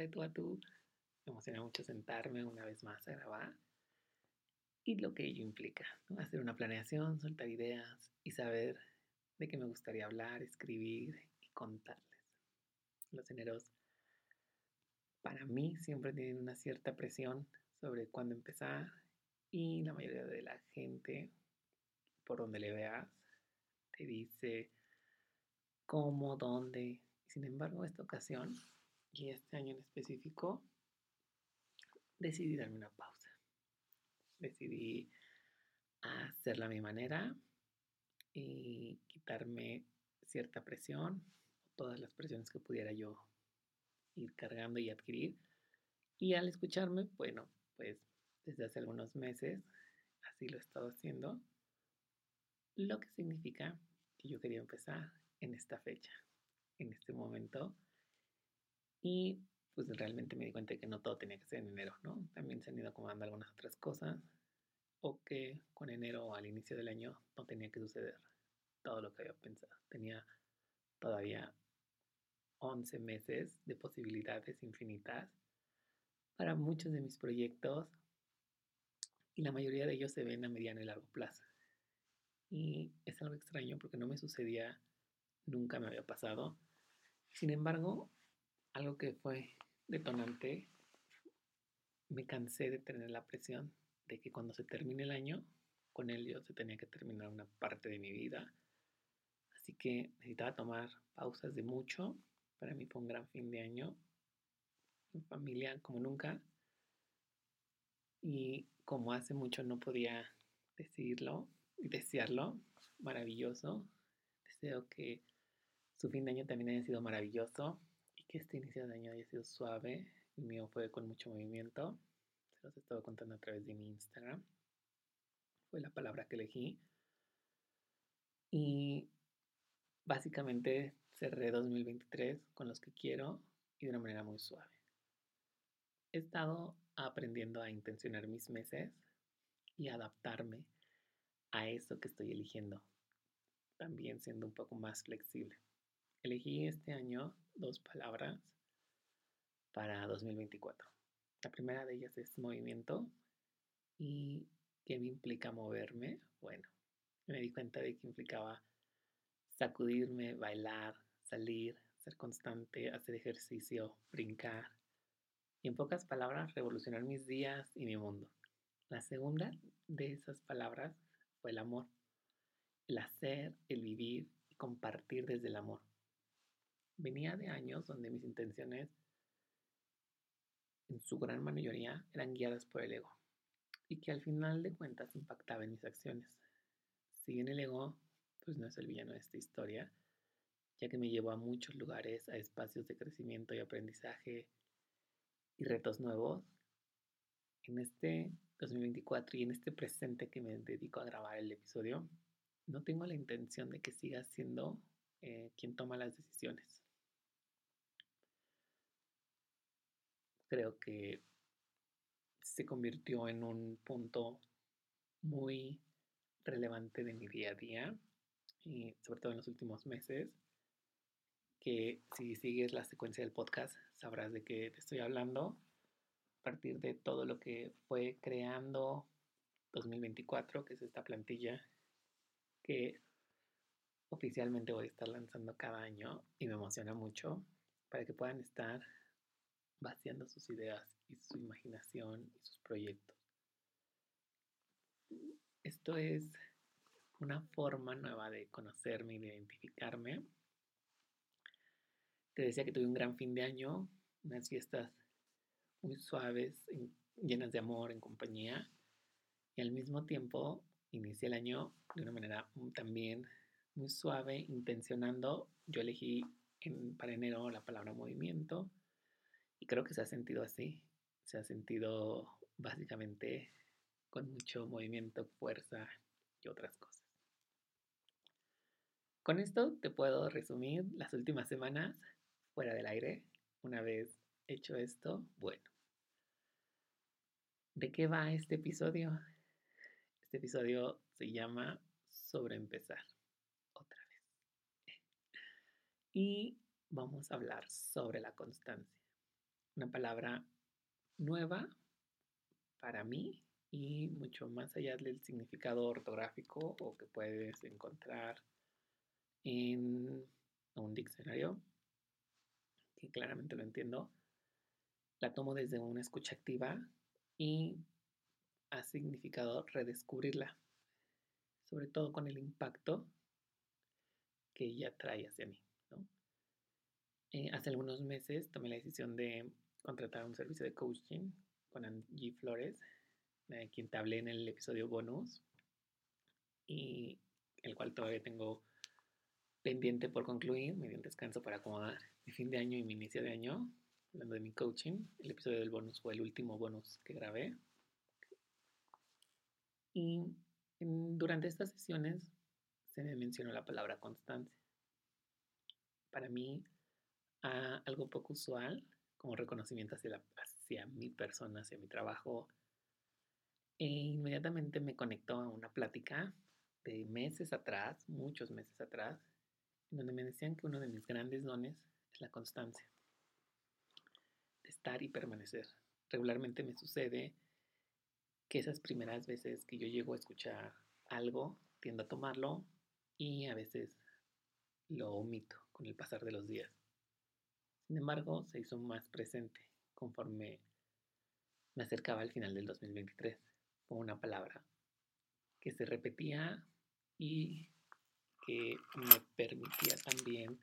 de tú a tú. Me emociona mucho sentarme una vez más a grabar y lo que ello implica, hacer una planeación, soltar ideas y saber de qué me gustaría hablar, escribir y contarles. Los eneros para mí siempre tienen una cierta presión sobre cuándo empezar y la mayoría de la gente, por donde le veas, te dice cómo, dónde. Sin embargo, esta ocasión y este año en específico decidí darme una pausa. Decidí hacerla a mi manera y quitarme cierta presión, todas las presiones que pudiera yo ir cargando y adquirir. Y al escucharme, bueno, pues desde hace algunos meses así lo he estado haciendo, lo que significa que yo quería empezar en esta fecha, en este momento y pues realmente me di cuenta de que no todo tenía que ser en enero, ¿no? También se han ido acomodando algunas otras cosas o que con enero al inicio del año no tenía que suceder todo lo que había pensado. Tenía todavía 11 meses de posibilidades infinitas para muchos de mis proyectos y la mayoría de ellos se ven a mediano y largo plazo. Y es algo extraño porque no me sucedía, nunca me había pasado. Sin embargo, algo que fue detonante, me cansé de tener la presión de que cuando se termine el año, con él yo se tenía que terminar una parte de mi vida. Así que necesitaba tomar pausas de mucho. Para mí fue un gran fin de año. Mi familia como nunca. Y como hace mucho no podía decirlo y desearlo, maravilloso. Deseo que su fin de año también haya sido maravilloso que este inicio de año haya sido suave. El mío fue con mucho movimiento. Se los he estado contando a través de mi Instagram. Fue la palabra que elegí. Y básicamente cerré 2023 con los que quiero y de una manera muy suave. He estado aprendiendo a intencionar mis meses y adaptarme a eso que estoy eligiendo, también siendo un poco más flexible. Elegí este año dos palabras para 2024. La primera de ellas es movimiento. ¿Y qué me implica moverme? Bueno, me di cuenta de que implicaba sacudirme, bailar, salir, ser constante, hacer ejercicio, brincar. Y en pocas palabras, revolucionar mis días y mi mundo. La segunda de esas palabras fue el amor. El hacer, el vivir y compartir desde el amor venía de años donde mis intenciones, en su gran mayoría, eran guiadas por el ego y que al final de cuentas impactaban en mis acciones. Si bien el ego, pues no es el villano de esta historia, ya que me llevó a muchos lugares, a espacios de crecimiento y aprendizaje y retos nuevos, en este 2024 y en este presente que me dedico a grabar el episodio, no tengo la intención de que siga siendo eh, quien toma las decisiones. Creo que se convirtió en un punto muy relevante de mi día a día y sobre todo en los últimos meses que si sigues la secuencia del podcast sabrás de qué te estoy hablando. A partir de todo lo que fue creando 2024 que es esta plantilla que oficialmente voy a estar lanzando cada año y me emociona mucho para que puedan estar vaciando sus ideas y su imaginación y sus proyectos. Esto es una forma nueva de conocerme y de identificarme. Te decía que tuve un gran fin de año, unas fiestas muy suaves, llenas de amor, en compañía, y al mismo tiempo inicié el año de una manera también muy suave, intencionando. Yo elegí en, para enero la palabra movimiento, creo que se ha sentido así. Se ha sentido básicamente con mucho movimiento, fuerza y otras cosas. Con esto te puedo resumir las últimas semanas fuera del aire. Una vez hecho esto, bueno. ¿De qué va este episodio? Este episodio se llama Sobre empezar. Otra vez. Y vamos a hablar sobre la constancia. Una palabra nueva para mí y mucho más allá del significado ortográfico o que puedes encontrar en un diccionario, que claramente lo entiendo, la tomo desde una escucha activa y ha significado redescubrirla, sobre todo con el impacto que ella trae hacia mí. Eh, hace algunos meses tomé la decisión de contratar un servicio de coaching con Angie Flores, de quien te hablé en el episodio bonus, y el cual todavía tengo pendiente por concluir, me dio un descanso para acomodar mi fin de año y mi inicio de año, hablando de mi coaching. El episodio del bonus fue el último bonus que grabé. Y durante estas sesiones se me mencionó la palabra constancia. Para mí, algo poco usual, como reconocimiento hacia, mi persona, hacia mi trabajo, e inmediatamente me conectó a una plática de meses atrás, muchos meses atrás, donde me decían que uno de mis grandes dones es la constancia, de estar y permanecer. Regularmente me sucede que esas primeras veces que yo llego a escuchar algo, tiendo a tomarlo y a veces lo omito con el pasar de los días. Sin embargo, se hizo más presente conforme me acercaba al final del 2023, con una palabra que se repetía y que me permitía también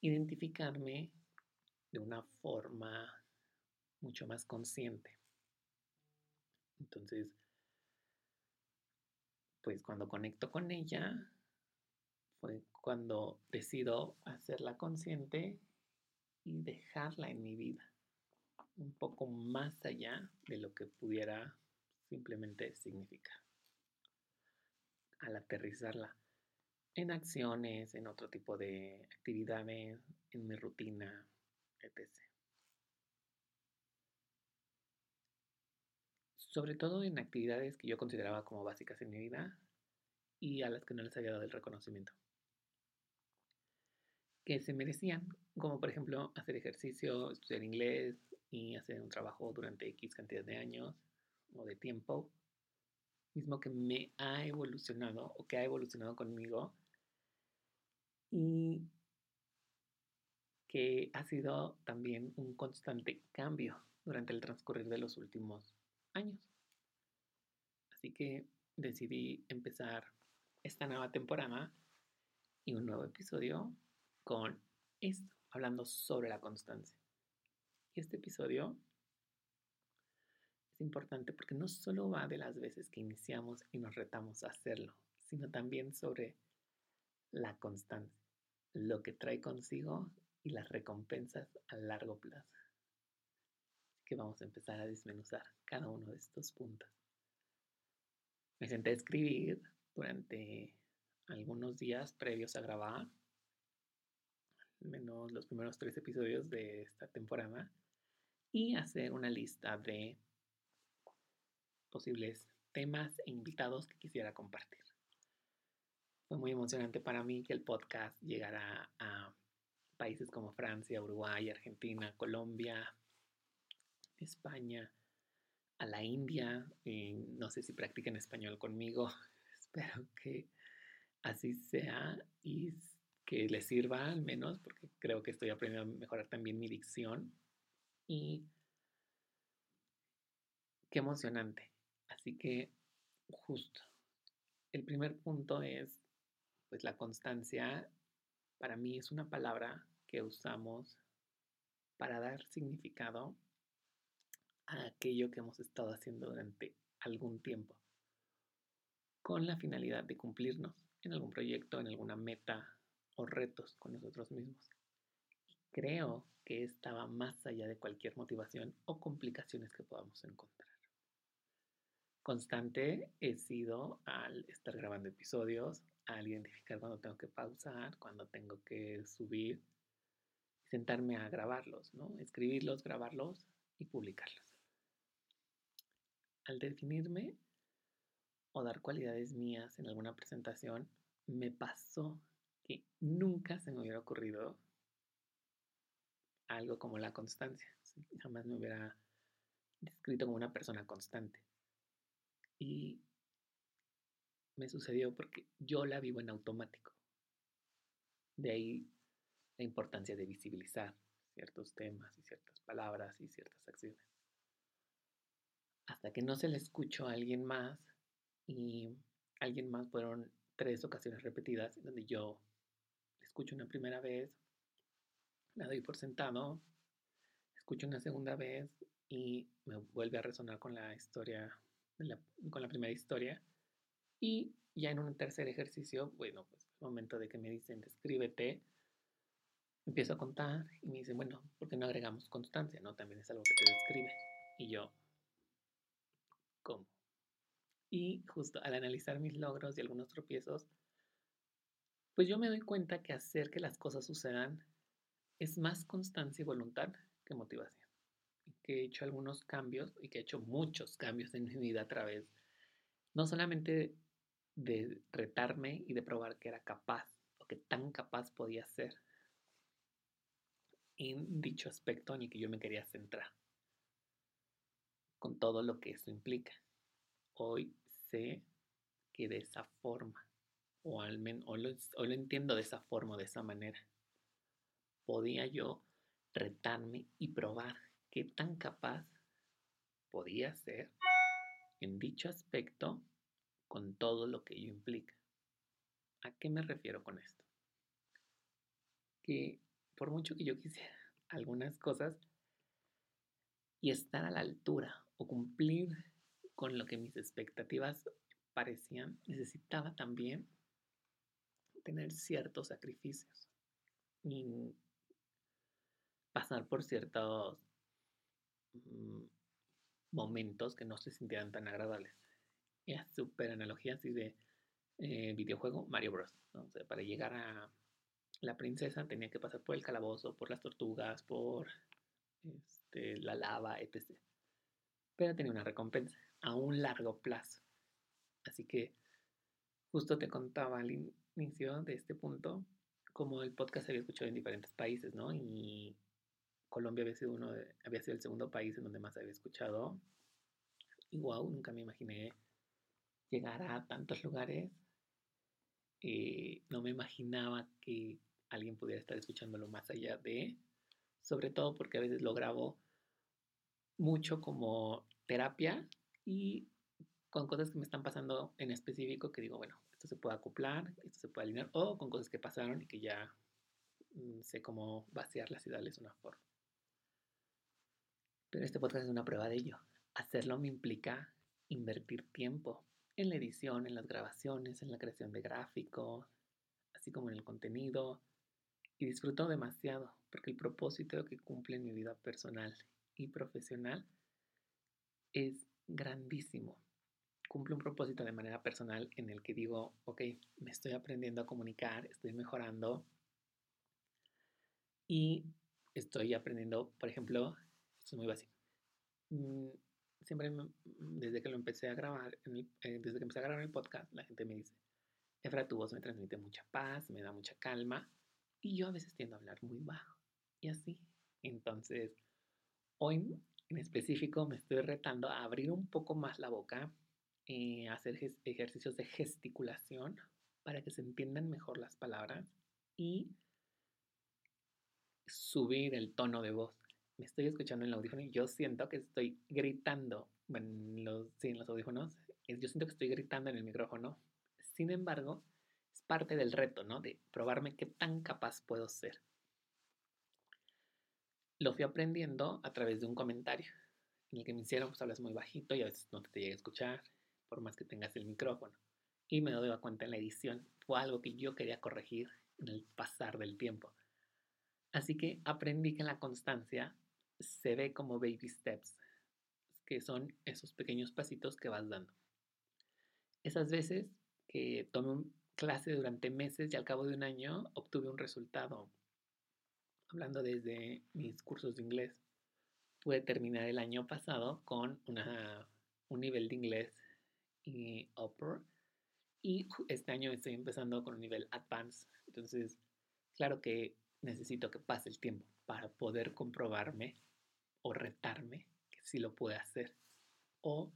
identificarme de una forma mucho más consciente. Entonces, pues cuando conecto con ella, fue cuando decido hacerla consciente y dejarla en mi vida, un poco más allá de lo que pudiera simplemente significar. Al aterrizarla en acciones, en otro tipo de actividades, en mi rutina, etc. Sobre todo en actividades que yo consideraba como básicas en mi vida y a las que no les había dado el reconocimiento que se merecían, como por ejemplo hacer ejercicio, estudiar inglés y hacer un trabajo durante X cantidad de años o de tiempo, mismo que me ha evolucionado o que ha evolucionado conmigo y que ha sido también un constante cambio durante el transcurrir de los últimos años. Así que decidí empezar esta nueva temporada y un nuevo episodio con esto, hablando sobre la constancia. Este episodio es importante porque no solo va de las veces que iniciamos y nos retamos a hacerlo, sino también sobre la constancia lo que trae consigo y las recompensas a largo plazo. Así que vamos a empezar a desmenuzar cada uno de estos puntos. Me senté a escribir durante algunos días previos a grabar, menos los primeros tres episodios de esta temporada, y hacer una lista de posibles temas e invitados que quisiera compartir. Fue muy emocionante para mí que el podcast llegara a países como Francia, Uruguay, Argentina, Colombia, España, a la India. Y no sé si practican español conmigo. Espero que así sea y que les sirva al menos, porque creo que estoy aprendiendo a mejorar también mi dicción. Y qué emocionante. Así que justo. El primer punto es pues la constancia para mí es una palabra que usamos para dar significado a aquello que hemos estado haciendo durante algún tiempo, con la finalidad de cumplirnos en algún proyecto, en alguna meta o retos con nosotros mismos. Creo que estaba más allá de cualquier motivación o complicaciones que podamos encontrar. constante he sido al estar grabando episodios, al identificar cuando tengo que pausar, cuando tengo que subir, sentarme a grabarlos, ¿no? Escribirlos, grabarlos y publicarlos. Al definirme o dar cualidades mías en alguna presentación, me pasó nunca se me hubiera ocurrido algo como la constancia. Jamás me hubiera descrito como una persona constante. Y me sucedió porque yo la vivo en automático. De ahí la importancia de visibilizar ciertos temas y ciertas palabras y ciertas acciones. Hasta que no se le escuchó a alguien más y alguien más fueron tres ocasiones repetidas donde yo escucho una primera vez, la doy por sentado, escucho una segunda vez y me vuelve a resonar con la historia, con la primera historia. Y ya en un tercer ejercicio, bueno, pues el momento de que me dicen descríbete, empiezo a contar y me dicen, bueno, ¿por qué no agregamos constancia? ¿No? También es algo que te describe. Y yo, ¿cómo? Y justo al analizar mis logros y algunos tropiezos, pues yo me doy cuenta que hacer que las cosas sucedan es más constancia y voluntad que motivación. Que he hecho algunos cambios y que he hecho muchos cambios en mi vida a través, no solamente de retarme y de probar que era capaz o que tan capaz podía ser en dicho aspecto en el que yo me quería centrar, con todo lo que eso implica. Hoy sé que de esa forma, o al menos o lo, lo entiendo de esa forma, de esa manera, podía yo retarme y probar qué tan capaz podía ser en dicho aspecto con todo lo que ello implica. ¿A qué me refiero con esto? Que por mucho que yo quisiera algunas cosas y estar a la altura o cumplir con lo que mis expectativas parecían, necesitaba también tener ciertos sacrificios y pasar por ciertos mm, momentos que no se sintieran tan agradables. Es súper analogía así de eh, videojuego Mario Bros. para llegar a la princesa tenía que pasar por el calabozo, por las tortugas, por este, la lava, etc. Pero tenía una recompensa a un largo plazo. Así que justo te contaba al inicio de este punto como el podcast se había escuchado en diferentes países, ¿no? Y Colombia había sido, uno había sido el segundo país en donde más había escuchado. Y wow, nunca me imaginé llegar a tantos lugares. Eh, no me imaginaba que alguien pudiera estar escuchándolo más allá de, sobre todo porque a veces lo grabo mucho como terapia y con cosas que me están pasando en específico que digo, bueno, esto se puede acoplar, esto se puede alinear, o con cosas que pasaron y que ya mm, sé cómo vaciarlas y darles una forma. Pero este podcast es una prueba de ello. Hacerlo me implica invertir tiempo en la edición, en las grabaciones, en la creación de gráficos, así como en el contenido, y disfruto demasiado porque el propósito que cumple en mi vida personal y profesional es grandísimo. Cumple un propósito de manera personal en el que digo, ok, me estoy aprendiendo a comunicar, estoy mejorando y estoy aprendiendo, por ejemplo, esto es muy básico. Mm, siempre desde que lo empecé a grabar, eh, desde que empecé a grabar el podcast, la gente me dice, Efra, tu voz me transmite mucha paz, me da mucha calma y yo a veces tiendo a hablar muy bajo y así. Entonces, hoy en específico me estoy retando a abrir un poco más la boca, eh, hacer ejercicios de gesticulación para que se entiendan mejor las palabras y subir el tono de voz. Me estoy escuchando en el audífono y yo siento que estoy gritando. Bueno, los, sí, en los audífonos, yo siento que estoy gritando en el micrófono. Sin embargo, parte del reto, ¿no? De probarme qué tan capaz puedo ser. Lo fui aprendiendo a través de un comentario en el que me hicieron, pues hablas muy bajito y a veces no te, llega a escuchar, por más que tengas el micrófono. Y me doy cuenta en la edición. Fue algo que yo quería corregir en el pasar del tiempo. Así que aprendí que la constancia se ve como baby steps. que son esos pequeños pasitos que vas dando. Esas veces que tomé clase durante meses y al cabo de un año obtuve un resultado. Hablando desde mis cursos de inglés, pude terminar el año pasado con una, un nivel de inglés y upper y este año estoy empezando con un nivel advanced. Entonces, claro que necesito que pase el tiempo para poder comprobarme o retarme que sí lo puedo hacer. O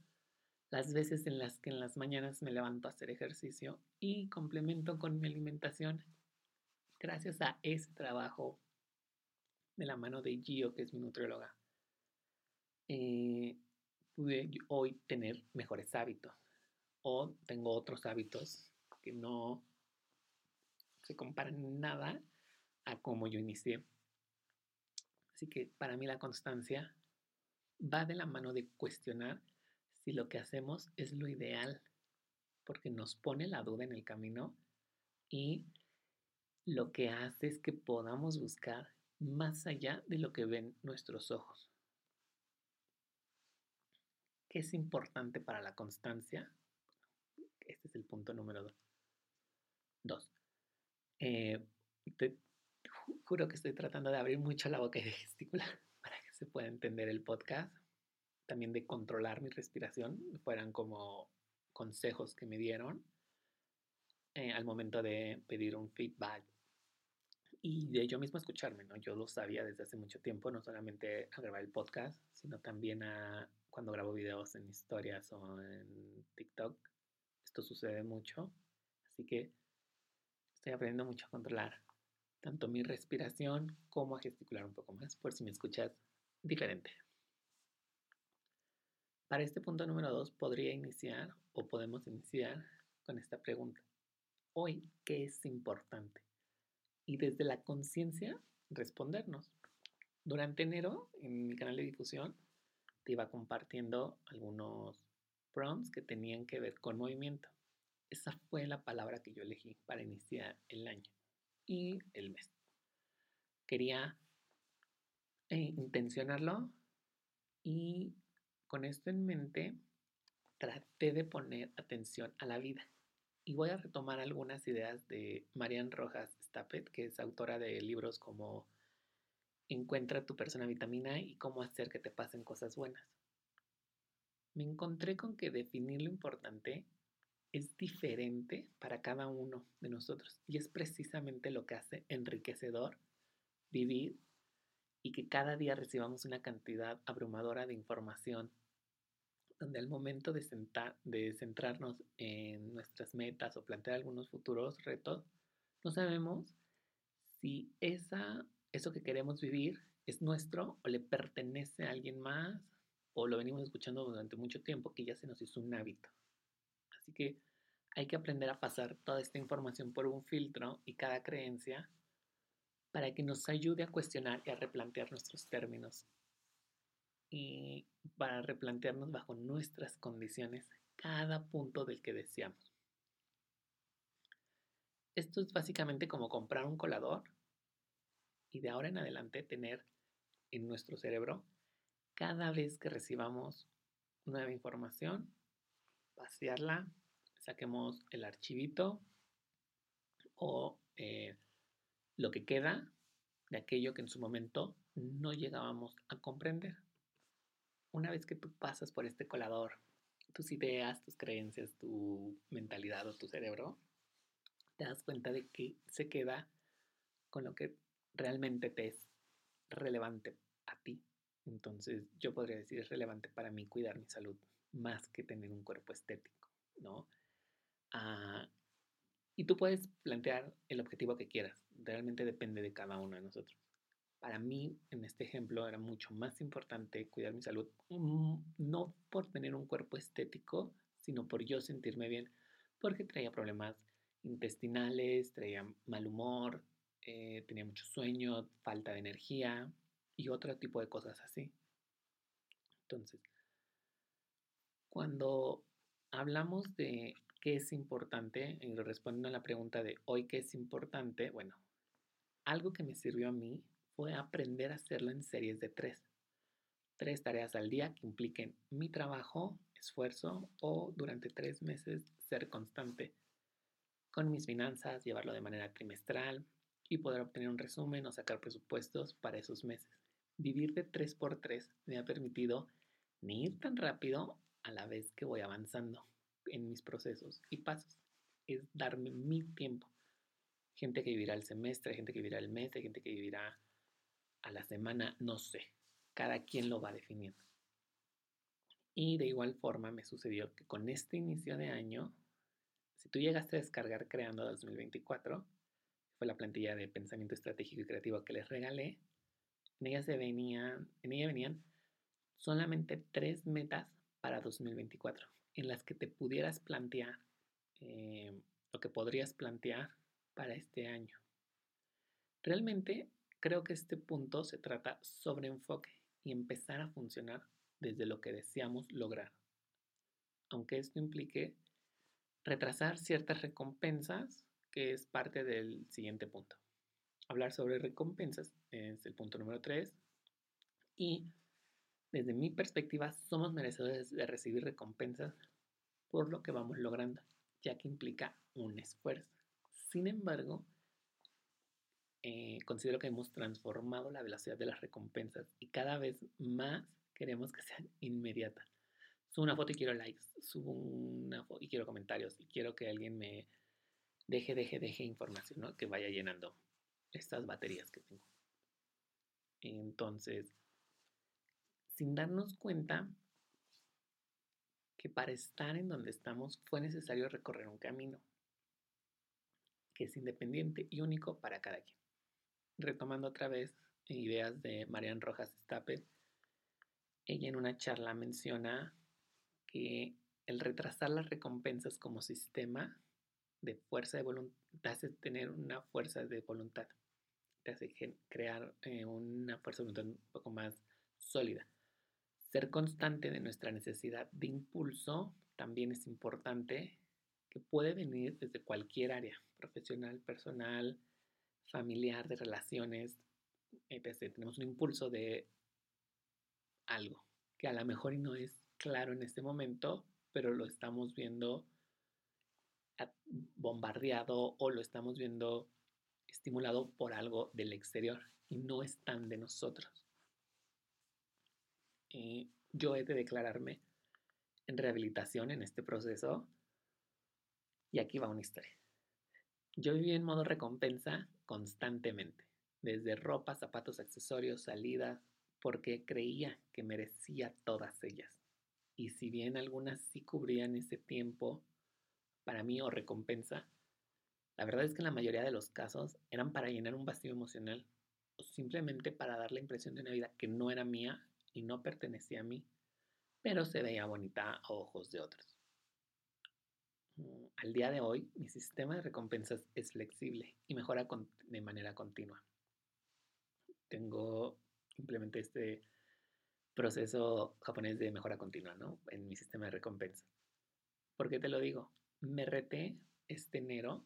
las veces en las que en las mañanas me levanto a hacer ejercicio y complemento con mi alimentación gracias a ese trabajo de la mano de Gio, que es mi nutrióloga. Eh, pude hoy tener mejores hábitos o tengo otros hábitos que no se comparan nada a cómo yo inicié. Así que para mí la constancia va de la mano de cuestionar si lo que hacemos es lo ideal, porque nos pone la duda en el camino y lo que hace es que podamos buscar más allá de lo que ven nuestros ojos. ¿Qué es importante para la constancia? Este es el punto número dos. Dos. Eh, juro que estoy tratando de abrir mucho la boca y de gesticular para que se pueda entender el podcast. También de controlar mi respiración. Fueran como consejos que me dieron eh, al momento de pedir un feedback y de yo mismo escucharme, ¿no? Yo lo sabía desde hace mucho tiempo, no solamente a grabar el podcast, sino también a cuando grabo videos en historias o en TikTok. Esto sucede mucho, así que estoy aprendiendo mucho a controlar tanto mi respiración como a gesticular un poco más, por si me escuchas diferente. Para este punto número dos podría iniciar o podemos iniciar con esta pregunta. Hoy, ¿qué es importante? Y desde la conciencia, respondernos. Durante enero, en mi canal de difusión, te iba compartiendo algunos prompts que tenían que ver con movimiento. Esa fue la palabra que yo elegí para iniciar el año y el mes. Quería eh, intencionarlo y con esto en mente traté de poner atención a la vida. Y voy a retomar algunas ideas de Marian Rojas Stapet, que es autora de libros como Encuentra tu persona vitamina y cómo hacer que te pasen cosas buenas. Me encontré con que definir lo importante es diferente para cada uno de nosotros y es precisamente lo que hace enriquecedor vivir y que cada día recibamos una cantidad abrumadora de información donde al momento de, de centrarnos en nuestras metas o plantear algunos futuros retos, no sabemos si esa, eso que queremos vivir es nuestro o le pertenece a alguien más o lo venimos escuchando durante mucho tiempo que ya se nos hizo un hábito. Así que hay que aprender a pasar toda esta información por un filtro y cada creencia para que nos ayude a cuestionar y a replantear nuestros términos y para replantearnos bajo nuestras condiciones cada punto del que deseamos. Esto es básicamente como comprar un colador y de ahora en adelante tener en nuestro cerebro cada vez que recibamos nueva información, vaciarla, saquemos el archivito o eh, lo que queda de aquello que en su momento no llegábamos a comprender. Una vez que tú pasas por este colador, tus ideas, tus creencias, tu mentalidad o tu cerebro, te das cuenta de que se queda con lo que realmente te es relevante a ti. Entonces yo podría decir es relevante para mí cuidar mi salud más que tener un cuerpo estético, ¿no? Ah, y tú puedes plantear el objetivo que quieras, realmente depende de cada uno de nosotros. Para mí, en este ejemplo, era mucho más importante cuidar mi salud, mm, no por tener un cuerpo estético, sino por yo sentirme bien, porque traía problemas intestinales, traía mal humor, eh, tenía mucho sueño, falta de energía y otro tipo de cosas así. Entonces, cuando hablamos de qué es importante, y respondiendo a la pregunta de hoy qué es importante, bueno, algo que me sirvió a mí fue aprender a hacerlo en series de tres. tres tareas al día que impliquen mi trabajo, esfuerzo o durante tres meses ser constante con mis finanzas, llevarlo de manera trimestral y poder obtener un resumen o sacar presupuestos para esos meses. Vivir de 3x3 me ha permitido ni ir tan rápido a la vez que voy avanzando en mis procesos y pasos. Es darme mi tiempo. Gente que vivirá el semestre, gente que vivirá el mes, gente que vivirá a la semana, no sé. Cada quien lo va definiendo. Y de igual forma me sucedió que con este inicio de año, si tú llegaste a descargar Creando 2024, fue la plantilla de pensamiento estratégico y creativo que les regalé, en ella, se venían, en ella venían solamente tres metas para 2024, en las que te pudieras plantear eh, lo que podrías plantear para este año. Realmente creo que este punto se trata sobre enfoque y empezar a funcionar desde lo que deseamos lograr. Aunque esto implique retrasar ciertas recompensas, que es parte del siguiente punto. Hablar sobre recompensas es el punto número 3. Y desde mi perspectiva, somos merecedores de recibir recompensas por lo que vamos logrando, ya que implica un esfuerzo. Sin embargo, eh, considero que hemos transformado la velocidad de las recompensas y cada vez más queremos que sean inmediatas. Subo una foto y quiero likes, subo una foto y quiero comentarios y quiero que alguien me deje, deje, deje información, ¿no? Que vaya llenando estas baterías que tengo. Entonces, sin darnos cuenta que para estar en donde estamos fue necesario recorrer un camino que es independiente y único para cada quien. Retomando otra vez ideas de Marian Rojas Stapel, ella en una charla menciona que el retrasar las recompensas como sistema de fuerza de voluntad hace tener una fuerza de voluntad, te hace crear eh, una fuerza de un poco más sólida. Ser constante de nuestra necesidad de impulso también es importante, que puede venir desde cualquier área, profesional, personal, familiar, de relaciones, etc. Tenemos un impulso de algo que a lo mejor no es claro en este momento, pero lo estamos viendo bombardeado o lo estamos viendo estimulado por algo del exterior y no es tan de nosotros. Yo he de declararme en rehabilitación en este proceso y aquí va una historia. Yo viví en modo recompensa constantemente, desde ropa, zapatos, accesorios, salidas, porque creía que merecía todas ellas. Y si bien algunas sí cubrían ese tiempo para mí o recompensa, la verdad es que en la mayoría de los casos eran para llenar un vacío emocional o simplemente para dar la impresión de una vida que no era mía y no pertenecía a mí, pero se veía bonita a ojos de otros. Al día de hoy, mi sistema de recompensas es flexible y mejora de manera continua. Tengo simplemente este proceso japonés de mejora continua, ¿no? En mi sistema de recompensas. ¿Por qué te lo digo? Me reté este enero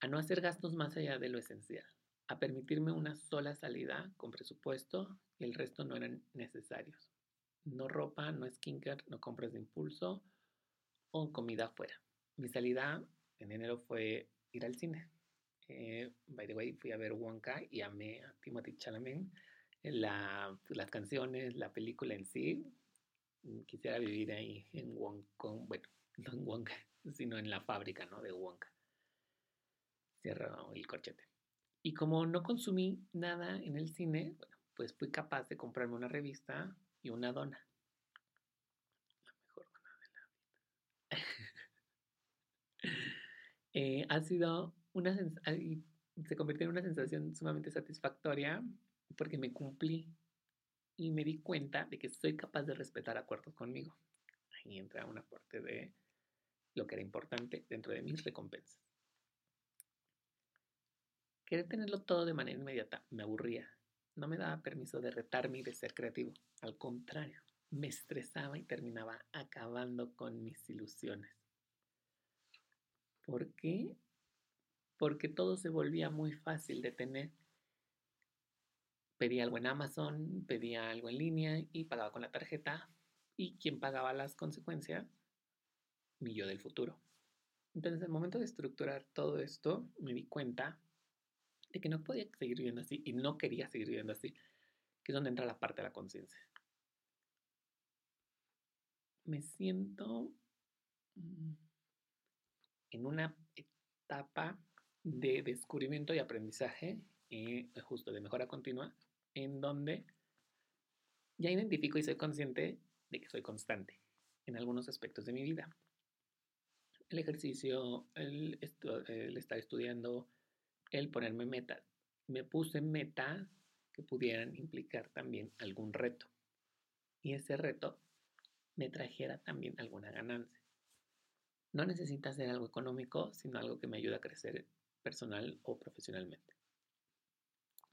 a no hacer gastos más allá de lo esencial, a permitirme una sola salida con presupuesto y el resto no eran necesarios. No ropa, no skincare, no compras de impulso o comida afuera. Mi salida en enero fue ir al cine. Eh, by the way, fui a ver Wonka y amé a Timothy Chalamet. La, las canciones, la película en sí. Quisiera vivir ahí en Wonka, bueno, no en Wonka, sino en la fábrica, ¿no? De Wonka. Cierra el corchete. Y como no consumí nada en el cine, bueno, pues fui capaz de comprarme una revista y una dona. La mejor dona de la vida. Eh, ha sido una sensación, se convirtió en una sensación sumamente satisfactoria porque me cumplí y me di cuenta de que soy capaz de respetar acuerdos conmigo. Ahí entra una parte de lo que era importante dentro de mis recompensas. Querer tenerlo todo de manera inmediata me aburría. No me daba permiso de retarme y de ser creativo. Al contrario, me estresaba y terminaba acabando con mis ilusiones. ¿Por qué? Porque todo se volvía muy fácil de tener. pedía algo en Amazon, pedía algo en línea y pagaba con la tarjeta. Y quien pagaba las consecuencias, mi yo del futuro. Entonces, el momento de estructurar todo esto, me di cuenta de que no podía seguir viviendo así y no quería seguir viviendo así, que es donde entra la parte de la conciencia. Me siento mm, en una etapa de descubrimiento y aprendizaje, eh, justo de mejora continua, en donde ya identifico y soy consciente de que soy constante en algunos aspectos de mi vida. El ejercicio, el, el estar estudiando, el ponerme metas. Me puse metas que pudieran implicar también algún reto. Y ese reto me trajera también alguna ganancia. No necesita ser algo económico, sino algo que me ayude a crecer personal o profesionalmente.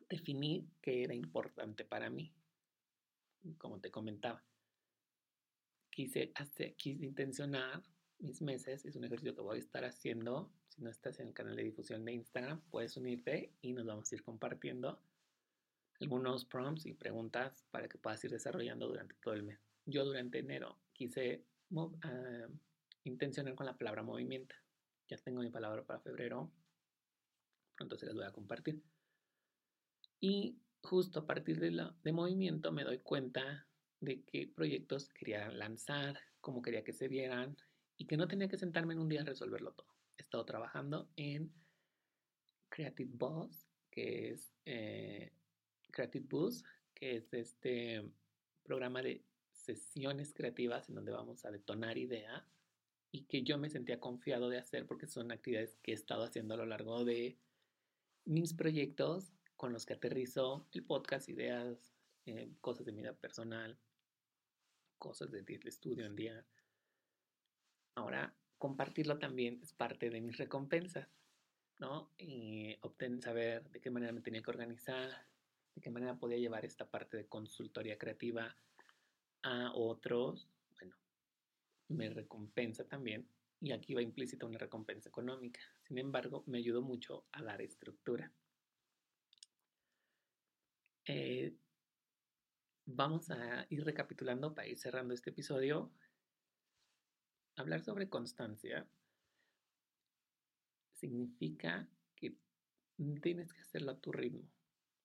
Definí qué era importante para mí, como te comentaba. Quise, hacer, quise intencionar mis meses, es un ejercicio que voy a estar haciendo. Si no estás en el canal de difusión de Instagram, puedes unirte y nos vamos a ir compartiendo algunos prompts y preguntas para que puedas ir desarrollando durante todo el mes. Yo durante enero quise uh, intencionar con la palabra movimiento. Ya tengo mi palabra para febrero. Pronto se las voy a compartir. Y justo a partir de movimiento me doy cuenta de qué proyectos quería lanzar, cómo quería que se vieran y que no tenía que sentarme en un día a resolverlo todo. Estado trabajando en Creative Boss, que es eh, Creative Boost, que es este programa de sesiones creativas en donde vamos a detonar ideas y que yo me sentía confiado de hacer porque son actividades que he estado haciendo a lo largo de mis proyectos con los que aterrizo el podcast, ideas, eh, cosas de mi vida personal, cosas de, estudio en día. Ahora, compartirlo también es parte de mis recompensas, ¿no? Y obtener, saber de qué manera me tenía que organizar, de qué manera podía llevar esta parte de consultoría creativa a otros, bueno, me recompensa también y aquí va implícita una recompensa económica. Sin embargo, me ayudó mucho a dar estructura. Eh, vamos a ir recapitulando para ir cerrando este episodio. Hablar sobre constancia significa que tienes que hacerlo a tu ritmo.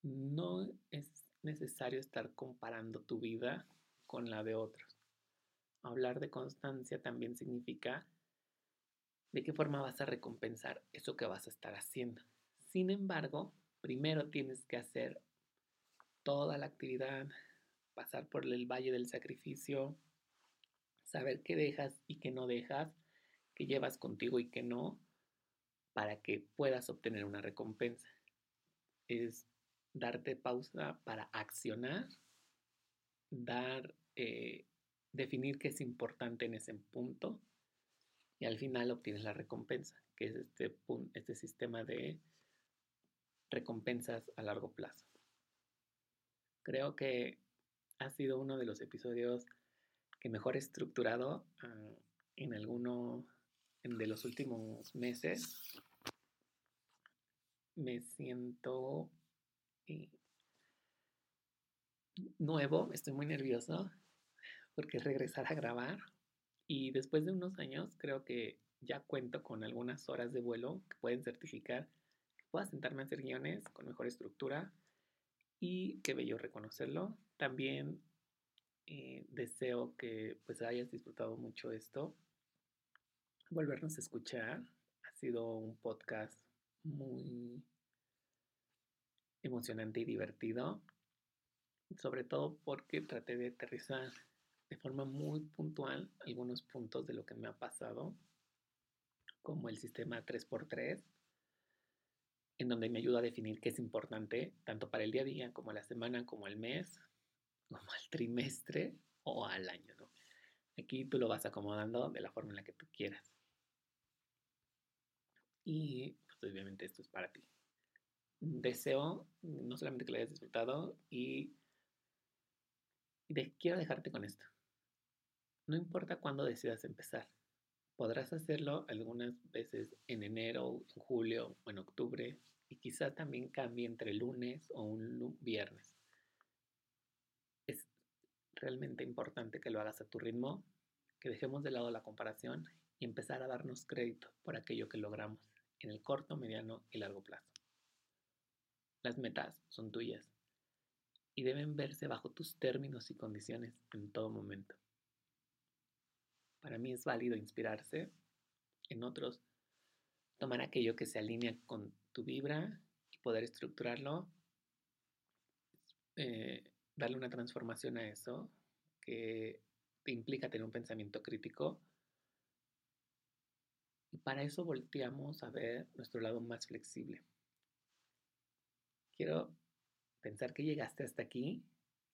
No es necesario estar comparando tu vida con la de otros. Hablar de constancia también significa de qué forma vas a recompensar eso que vas a estar haciendo. Sin embargo, primero tienes que hacer toda la actividad, pasar por el valle del sacrificio, saber qué dejas y qué no dejas, qué llevas contigo y qué no, para que puedas obtener una recompensa. Es darte pausa para accionar, dar, eh, definir qué es importante en ese punto y al final obtienes la recompensa, que es este, este sistema de recompensas a largo plazo. Creo que ha sido uno de los episodios que mejor estructurado ah, en alguno de los últimos meses. Me siento eh, nuevo, estoy muy nervioso porque es regresar a grabar y después de unos años creo que ya cuento con algunas horas de vuelo que pueden certificar que pueda sentarme a hacer guiones con mejor estructura y qué bello reconocerlo. También eh, deseo que pues hayas disfrutado mucho esto. Volvernos a escuchar. Ha sido un podcast muy emocionante y divertido. Sobre todo porque traté de aterrizar de forma muy puntual algunos puntos de lo que me ha pasado, como el sistema 3x3 en donde me ayuda a definir qué es importante, tanto para el día a día, como la semana, como al mes, como al trimestre o al año. ¿no? Aquí tú lo vas acomodando de la forma en la que tú quieras. Y pues, obviamente esto es para ti. Deseo no solamente que lo hayas disfrutado y, quiero dejarte con esto. No importa cuándo decidas empezar. Podrás hacerlo algunas veces en enero, en julio o en octubre y quizá también cambie entre lunes o un viernes. Realmente importante que lo hagas a tu ritmo, que dejemos de lado la comparación y empezar a darnos crédito por aquello que logramos en el corto, mediano y largo plazo. Las metas son tuyas y deben verse bajo tus términos y condiciones en todo momento. Para mí es válido inspirarse en otros, tomar aquello que se alinea con tu vibra y poder estructurarlo, eh, darle una transformación a eso que te implica tener un pensamiento crítico. Y para eso volteamos a ver nuestro lado más flexible. Quiero pensar que llegaste hasta aquí,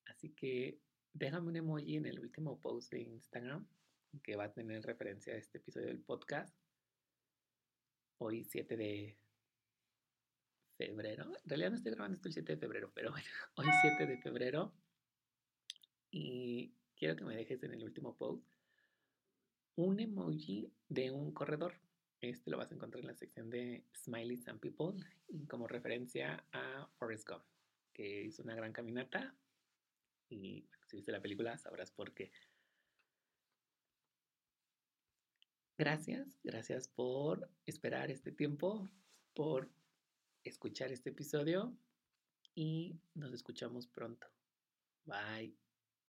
así que déjame un emoji en el último post de Instagram que va a tener referencia a este episodio del podcast. Hoy 7 de febrero. En realidad no estoy grabando esto el 7 de febrero, pero bueno, hoy 7 de febrero. Y quiero que me dejes en el último post un emoji de un corredor. Este lo vas a encontrar en la sección de Smileys and People y como referencia a Forrest Gump, que hizo una gran caminata. Y si viste la película sabrás por qué. Gracias, gracias por esperar este tiempo, por escuchar este episodio y nos escuchamos pronto. Bye.